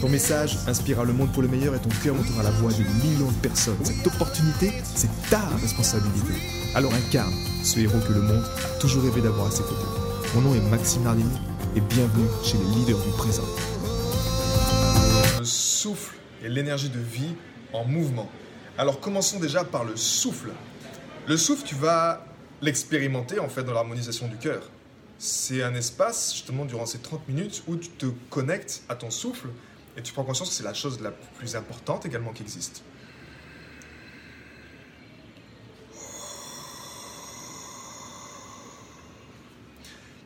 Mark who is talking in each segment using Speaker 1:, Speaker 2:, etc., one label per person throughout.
Speaker 1: Ton message inspirera le monde pour le meilleur et ton cœur montera la voix de millions de personnes. Cette opportunité, c'est ta responsabilité. Alors incarne ce héros que le monde a toujours rêvé d'avoir à ses côtés. Mon nom est Maxime Nardini et bienvenue chez les leaders du présent. Le souffle et l'énergie de vie en mouvement. Alors commençons déjà par le souffle. Le souffle, tu vas l'expérimenter en fait dans l'harmonisation du cœur. C'est un espace justement durant ces 30 minutes où tu te connectes à ton souffle et tu prends conscience que c'est la chose la plus importante également qui existe.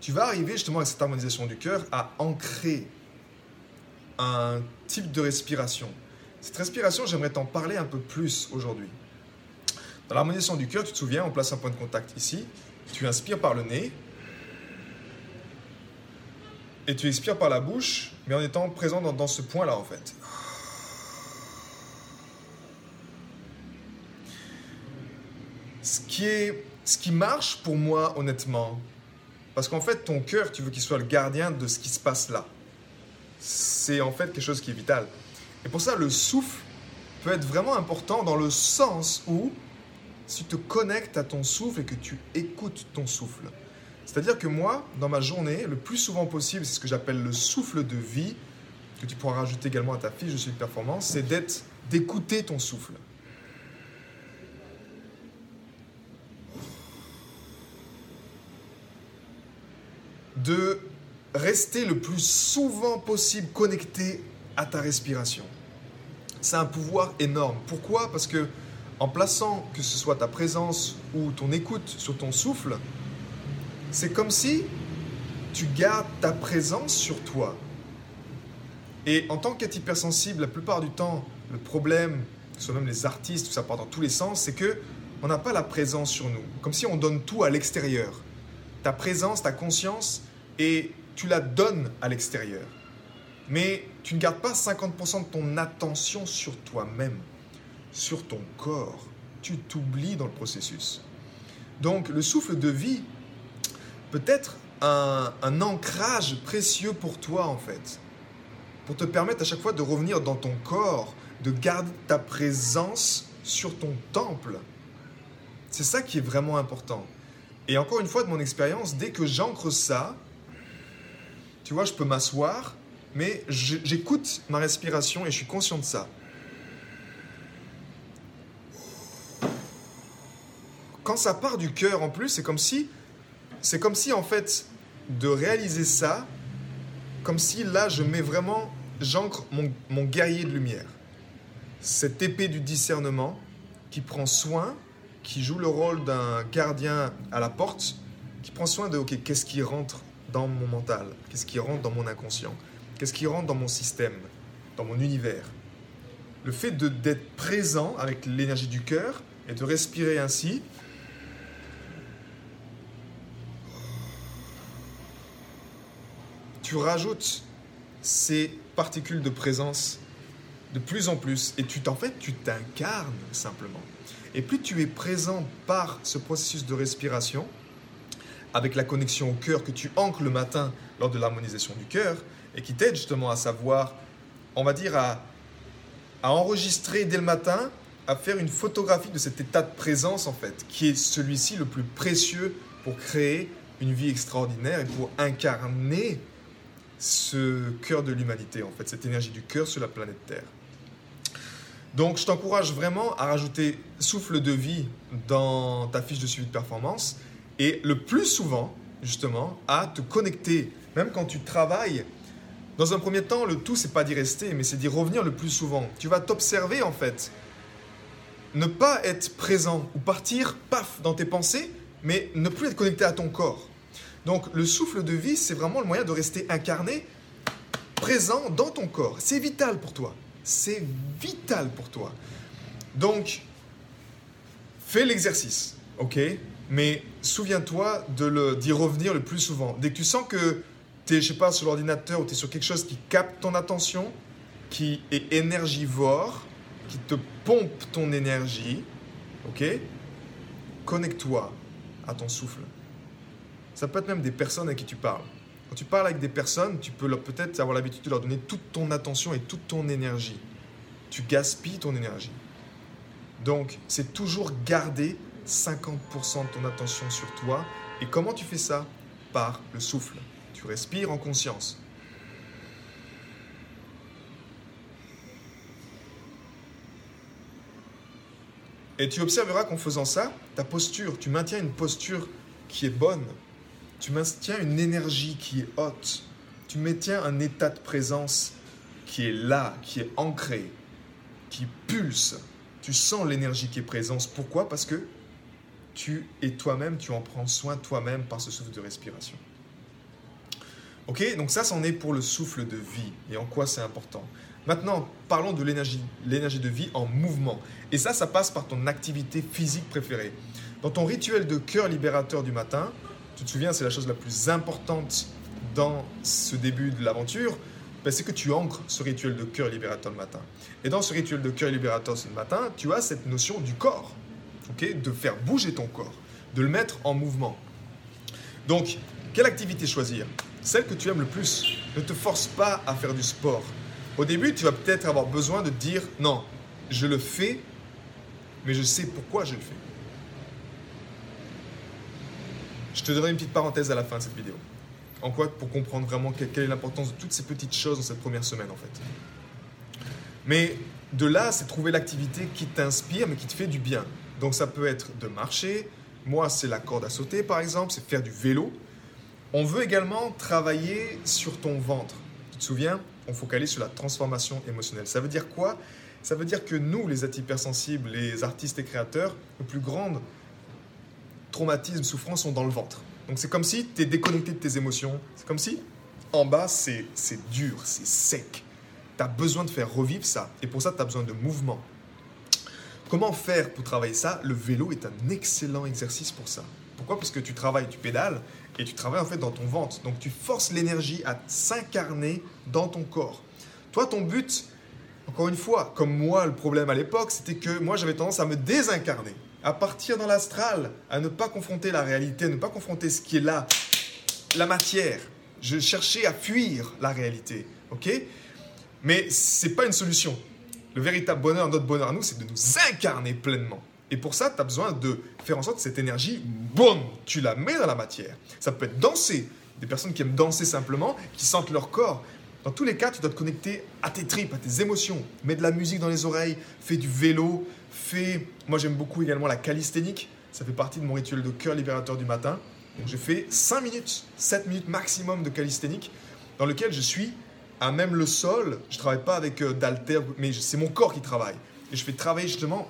Speaker 1: Tu vas arriver justement avec cette harmonisation du cœur à ancrer un type de respiration. Cette respiration, j'aimerais t'en parler un peu plus aujourd'hui. Dans l'harmonisation du cœur, tu te souviens, on place un point de contact ici. Tu inspires par le nez, et tu expires par la bouche, mais en étant présent dans, ce point-là, en fait. Ce qui, est, ce qui marche pour moi, honnêtement, parce qu'en fait, ton cœur, tu veux qu'il soit le gardien de ce qui se passe là. C'est en fait quelque chose qui est vital. Et pour ça, le souffle peut être vraiment important dans le sens où, si tu te connectes à ton souffle et que tu écoutes ton souffle, c'est-à-dire que moi, dans ma journée, le plus souvent possible, c'est ce que j'appelle le souffle de vie, que tu pourras rajouter également à ta fiche de suite performance, c'est d'être, d'écouter ton souffle. De rester le plus souvent possible connecté à ta respiration. C'est un pouvoir énorme. Pourquoi? Parce que en plaçant que ce soit ta présence ou ton écoute sur ton souffle, c'est comme si tu gardes ta présence sur toi. Et en tant qu'être hypersensible, la plupart du temps, le problème, que ce soit même les artistes, ça part dans tous les sens, c'est que on n'a pas la présence sur nous. Comme si on donne tout à l'extérieur. Ta présence, ta conscience, et tu la donnes à l'extérieur. Mais tu ne gardes pas 50% de ton attention sur toi-même, sur ton corps. Tu t'oublies dans le processus. Donc le souffle de vie, peut-être un, ancrage précieux pour toi en fait, pour te permettre à chaque fois de revenir dans ton corps, de garder ta présence sur ton temple. C'est ça qui est vraiment important. Et encore une fois, de mon expérience, dès que j'ancre ça, tu vois, je peux m'asseoir, mais j'écoute ma respiration et je suis conscient de ça. Quand ça part du cœur en plus, c'est comme si c'est comme si en fait de réaliser ça, comme si là je mets vraiment, j'ancre mon, mon guerrier de lumière. Cette épée du discernement qui prend soin, qui joue le rôle d'un gardien à la porte, qui prend soin de, ok, qu'est-ce qui rentre dans mon mental, qu'est-ce qui rentre dans mon inconscient, qu'est-ce qui rentre dans mon système, dans mon univers? Le fait d'être présent avec l'énergie du cœur et de respirer ainsi, tu rajoutes ces particules de présence de plus en plus et tu t'en fait tu t'incarnes simplement. Et plus tu es présent par ce processus de respiration, avec la connexion au cœur que tu ancres le matin lors de l'harmonisation du cœur, et qui t'aide justement à savoir, on va dire, à, à enregistrer dès le matin, à faire une photographie de cet état de présence en fait, qui est celui-ci le plus précieux pour créer une vie extraordinaire et pour incarner ce cœur de l'humanité, en fait, cette énergie du cœur sur la planète Terre. Donc, je t'encourage vraiment à rajouter souffle de vie dans ta fiche de suivi de performance et le plus souvent, justement, à te connecter, même quand tu travailles. Dans un premier temps, le tout, c'est pas d'y rester, mais c'est d'y revenir le plus souvent. Tu vas t'observer, en fait. Ne pas être présent ou partir, paf, dans tes pensées, mais ne plus être connecté à ton corps. Donc le souffle de vie, c'est vraiment le moyen de rester incarné, présent dans ton corps. C'est vital pour toi. C'est vital pour toi. Donc, fais l'exercice, ok? Mais souviens-toi d'y revenir le plus souvent. Dès que tu sens que tu es, je sais pas, sur l'ordinateur ou tu es sur quelque chose qui capte ton attention, qui est énergivore, qui te pompe ton énergie, ok? Connecte-toi à ton souffle. Ça peut être même des personnes à qui tu parles. Quand tu parles avec des personnes, tu peux peut-être avoir l'habitude de leur donner toute ton attention et toute ton énergie. Tu gaspilles ton énergie. Donc, c'est toujours garder 50% de ton attention sur toi. Et comment tu fais ça? Par le souffle. Tu respires en conscience. Et tu observeras qu'en faisant ça, ta posture, tu maintiens une posture qui est bonne. Tu maintiens une énergie qui est haute. Tu maintiens un état de présence qui est là, qui est ancré, qui pulse. Tu sens l'énergie qui est présente. Pourquoi? Parce que tu es toi-même, tu en prends soin toi-même par ce souffle de respiration. Ok, donc ça, c'en est pour le souffle de vie et en quoi c'est important? Maintenant, parlons de l'énergie, de vie en mouvement. Et ça, ça passe par ton activité physique préférée. Dans ton rituel de cœur libérateur du matin, tu te souviens, c'est la chose la plus importante dans ce début de l'aventure, ben, c'est que tu ancres ce rituel de cœur libérateur le matin. Et dans ce rituel de cœur libérateur ce matin, tu as cette notion du corps, de faire bouger ton corps, de le mettre en mouvement. Donc, quelle activité choisir? Celle que tu aimes le plus. Ne te force pas à faire du sport. Au début, tu vas peut-être avoir besoin de dire non, je le fais, mais je sais pourquoi je le fais. Je te donnerai une petite parenthèse à la fin de cette vidéo. En quoi Pour comprendre vraiment quelle est l'importance de toutes ces petites choses dans cette première semaine en fait. Mais de là, c'est trouver l'activité qui t'inspire mais qui te fait du bien. Donc ça peut être de marcher. Moi, c'est la corde à sauter par exemple, c'est faire du vélo. On veut également travailler sur ton ventre. Tu te souviens? On focalise sur la transformation émotionnelle. Ça veut dire quoi? Ça veut dire que nous, les hypersensibles, les artistes et créateurs, le plus grand traumatisme, souffrance sont dans le ventre. Donc c'est comme si tu es déconnecté de tes émotions. C'est comme si en bas, c'est dur, c'est sec. Tu as besoin de faire revivre ça. Et pour ça, tu as besoin de mouvement. Comment faire pour travailler ça? Le vélo est un excellent exercice pour ça. Pourquoi? Parce que tu travailles, tu pédales, et tu travailles en fait dans ton ventre. Donc tu forces l'énergie à s'incarner dans ton corps. Toi, ton but, encore une fois, comme moi, le problème à l'époque, c'était que moi j'avais tendance à me désincarner, à partir dans l'astral, à ne pas confronter la réalité, à ne pas confronter ce qui est là, la matière. Je cherchais à fuir la réalité, ok? Mais c'est pas une solution. Le véritable bonheur, notre bonheur à nous, c'est de nous incarner pleinement. Et pour ça, tu as besoin de faire en sorte que cette énergie, boum, tu la mets dans la matière. Ça peut être danser. Des personnes qui aiment danser simplement, qui sentent leur corps. Dans tous les cas, tu dois te connecter à tes tripes, à tes émotions. Mets de la musique dans les oreilles, fais du vélo, fais... Moi, j'aime beaucoup également la calisthénique. Ça fait partie de mon rituel de cœur libérateur du matin. Donc, j'ai fait 5 minutes, 7 minutes maximum de calisthénique, dans lequel je suis à même le sol. Je ne travaille pas avec euh, mais c'est mon corps qui travaille. Et je fais travailler justement,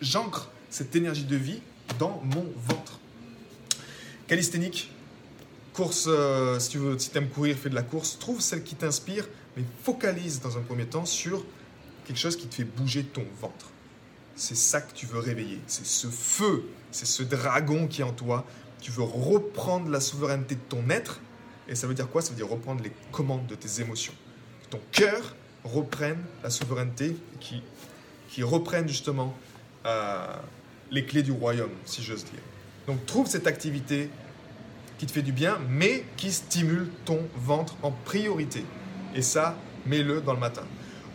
Speaker 1: j'ancre cette énergie de vie dans mon ventre. Calisthénique, course, euh, si tu veux, si aimes courir, fais de la course, trouve celle qui t'inspire, mais focalise dans un premier temps sur quelque chose qui te fait bouger ton ventre. C'est ça que tu veux réveiller, c'est ce feu, c'est ce dragon qui est en toi. Tu veux reprendre la souveraineté de ton être, et ça veut dire quoi? Ça veut dire reprendre les commandes de tes émotions. Que ton cœur reprenne la souveraineté, qui, qui reprenne justement euh, les clés du royaume, si j'ose dire. Donc trouve cette activité qui te fait du bien, mais qui stimule ton ventre en priorité. Et ça, mets-le dans le matin.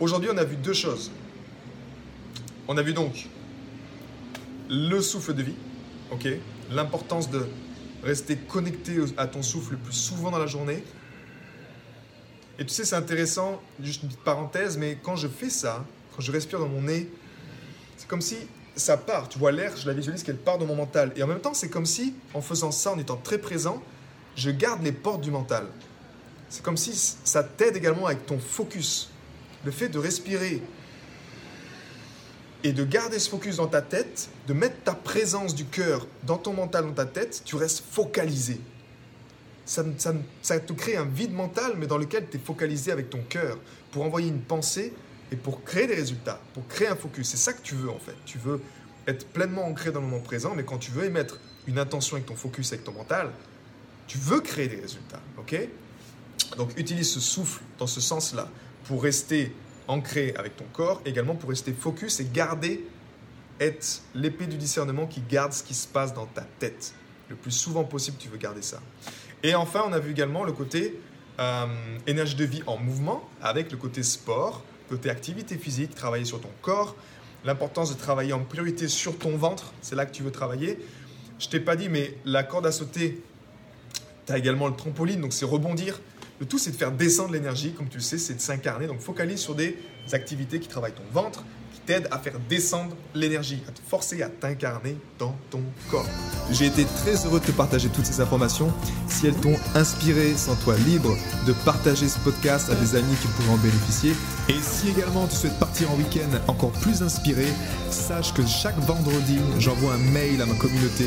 Speaker 1: Aujourd'hui, on a vu deux choses. On a vu donc le souffle de vie, ok L'importance de rester connecté à ton souffle le plus souvent dans la journée. Et tu sais, c'est intéressant, juste une petite parenthèse, mais quand je fais ça, quand je respire dans mon nez, c'est comme si ça part, tu vois l'air, je la visualise qu'elle part de mon mental. Et en même temps, c'est comme si, en faisant ça, en étant très présent, je garde les portes du mental. C'est comme si ça t'aide également avec ton focus. Le fait de respirer et de garder ce focus dans ta tête, de mettre ta présence du cœur dans ton mental, dans ta tête, tu restes focalisé. Ça, ça te crée un vide mental, mais dans lequel tu es focalisé avec ton cœur pour envoyer une pensée Et pour créer des résultats, pour créer un focus, c'est ça que tu veux en fait. Tu veux être pleinement ancré dans le moment présent, mais quand tu veux émettre une intention avec ton focus, avec ton mental, tu veux créer des résultats. ok? Donc utilise ce souffle dans ce sens-là pour rester ancré avec ton corps, également pour rester focus et garder, être l'épée du discernement qui garde ce qui se passe dans ta tête. Le plus souvent possible, tu veux garder ça. Et enfin, on a vu également le côté euh, énergie de vie en mouvement, avec le côté sport, côté activité physique, travailler sur ton corps, l'importance de travailler en priorité sur ton ventre, c'est là que tu veux travailler. Je t'ai pas dit, mais la corde à sauter, tu as également le trampoline, donc c'est rebondir. Le tout, c'est de faire descendre l'énergie, comme tu le sais, c'est de s'incarner. Donc focalise sur des activités qui travaillent ton ventre, t'aide à faire descendre l'énergie, à te forcer à t'incarner dans ton corps.
Speaker 2: J'ai été très heureux de te partager toutes ces informations. Si elles t'ont inspiré, sens-toi libre de partager ce podcast à des amis qui pourraient en bénéficier. Et si également tu souhaites partir en week-end encore plus inspiré, sache que chaque vendredi, j'envoie un mail à ma communauté.